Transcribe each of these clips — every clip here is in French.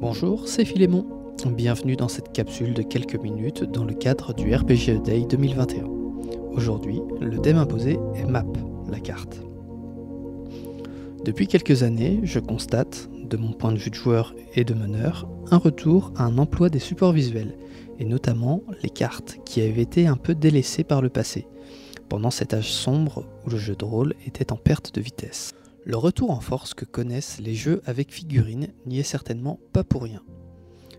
Bonjour, c'est Philémon. Bienvenue dans cette capsule de quelques minutes dans le cadre du RPG Day 2021. Aujourd'hui, le thème imposé est Map, la carte. Depuis quelques années, je constate, de mon point de vue de joueur et de meneur, un retour à un emploi des supports visuels, et notamment les cartes, qui avaient été un peu délaissées par le passé, pendant cet âge sombre où le jeu de rôle était en perte de vitesse. Le retour en force que connaissent les jeux avec figurines n'y est certainement pas pour rien.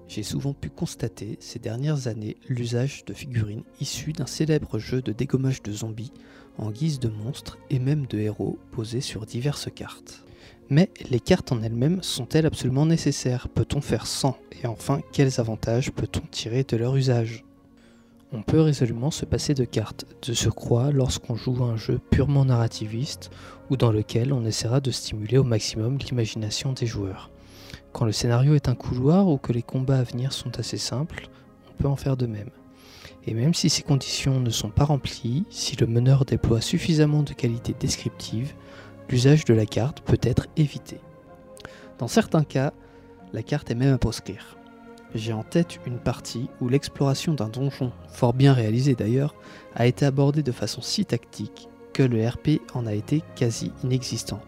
J'ai souvent pu constater ces dernières années l'usage de figurines issues d'un célèbre jeu de dégommage de zombies en guise de monstres et même de héros posés sur diverses cartes. Mais les cartes en elles-mêmes sont-elles absolument nécessaires? Peut-on faire sans? Et enfin, quels avantages peut-on tirer de leur usage? On peut résolument se passer de cartes, de surcroît lorsqu'on joue un jeu purement narrativiste ou dans lequel on essaiera de stimuler au maximum l'imagination des joueurs. Quand le scénario est un couloir ou que les combats à venir sont assez simples, on peut en faire de même. Et même si ces conditions ne sont pas remplies, si le meneur déploie suffisamment de qualités descriptives, l'usage de la carte peut être évité. Dans certains cas, la carte est même à proscrire. J'ai en tête une partie où l'exploration d'un donjon, fort bien réalisé d'ailleurs, a été abordée de façon si tactique que le RP en a été quasi inexistant.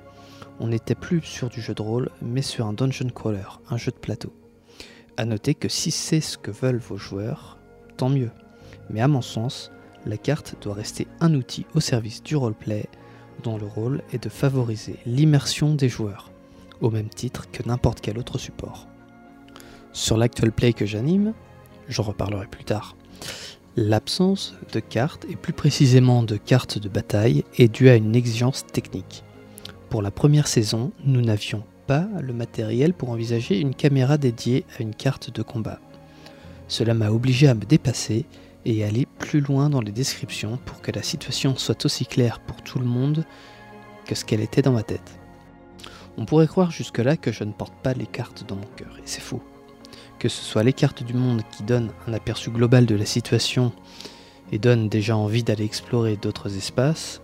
On n'était plus sur du jeu de rôle, mais sur un dungeon crawler, un jeu de plateau. A noter que si c'est ce que veulent vos joueurs, tant mieux. Mais à mon sens, la carte doit rester un outil au service du roleplay, dont le rôle est de favoriser l'immersion des joueurs, au même titre que n'importe quel autre support. Sur l'actual play que j'anime, j'en reparlerai plus tard, l'absence de cartes, et plus précisément de cartes de bataille, est due à une exigence technique. Pour la première saison, nous n'avions pas le matériel pour envisager une caméra dédiée à une carte de combat. Cela m'a obligé à me dépasser et aller plus loin dans les descriptions pour que la situation soit aussi claire pour tout le monde que ce qu'elle était dans ma tête. On pourrait croire jusque-là que je ne porte pas les cartes dans mon cœur, et c'est faux que ce soit les cartes du monde qui donnent un aperçu global de la situation et donnent déjà envie d'aller explorer d'autres espaces,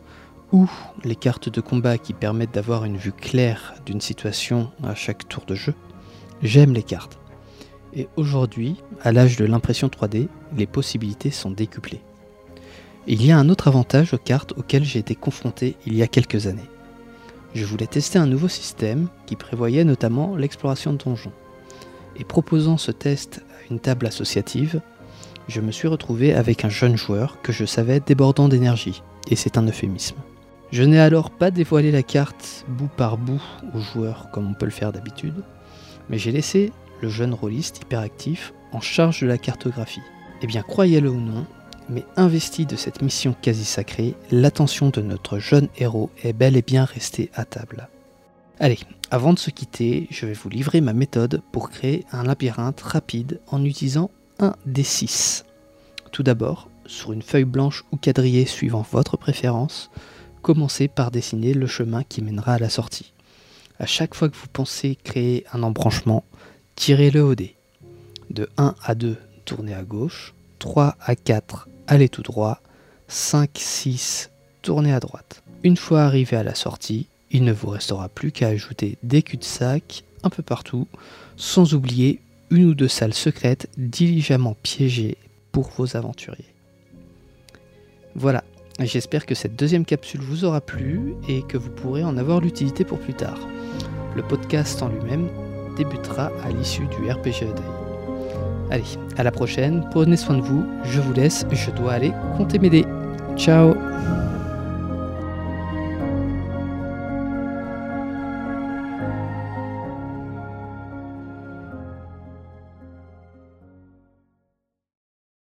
ou les cartes de combat qui permettent d'avoir une vue claire d'une situation à chaque tour de jeu, j'aime les cartes. Et aujourd'hui, à l'âge de l'impression 3D, les possibilités sont décuplées. il y a un autre avantage aux cartes auxquelles j'ai été confronté il y a quelques années. Je voulais tester un nouveau système qui prévoyait notamment l'exploration de donjons et proposant ce test à une table associative, je me suis retrouvé avec un jeune joueur que je savais débordant d'énergie, et c'est un euphémisme. Je n'ai alors pas dévoilé la carte bout par bout aux joueurs comme on peut le faire d'habitude, mais j'ai laissé le jeune rôliste hyperactif en charge de la cartographie. Eh bien, croyez-le ou non, mais investi de cette mission quasi sacrée, l'attention de notre jeune héros est bel et bien restée à table. Allez, avant de se quitter, je vais vous livrer ma méthode pour créer un labyrinthe rapide en utilisant un D6. Tout d'abord, sur une feuille blanche ou quadrillée suivant votre préférence, commencez par dessiner le chemin qui mènera à la sortie. À chaque fois que vous pensez créer un embranchement, tirez-le au dé. De 1 à 2, tournez à gauche. 3 à 4, allez tout droit. 5, 6, tournez à droite. Une fois arrivé à la sortie, il ne vous restera plus qu'à ajouter des cul-de-sac un peu partout, sans oublier une ou deux salles secrètes diligemment piégées pour vos aventuriers. Voilà, j'espère que cette deuxième capsule vous aura plu et que vous pourrez en avoir l'utilité pour plus tard. Le podcast en lui-même débutera à l'issue du RPG Day. Allez, à la prochaine, prenez soin de vous, je vous laisse, je dois aller compter mes dés. Ciao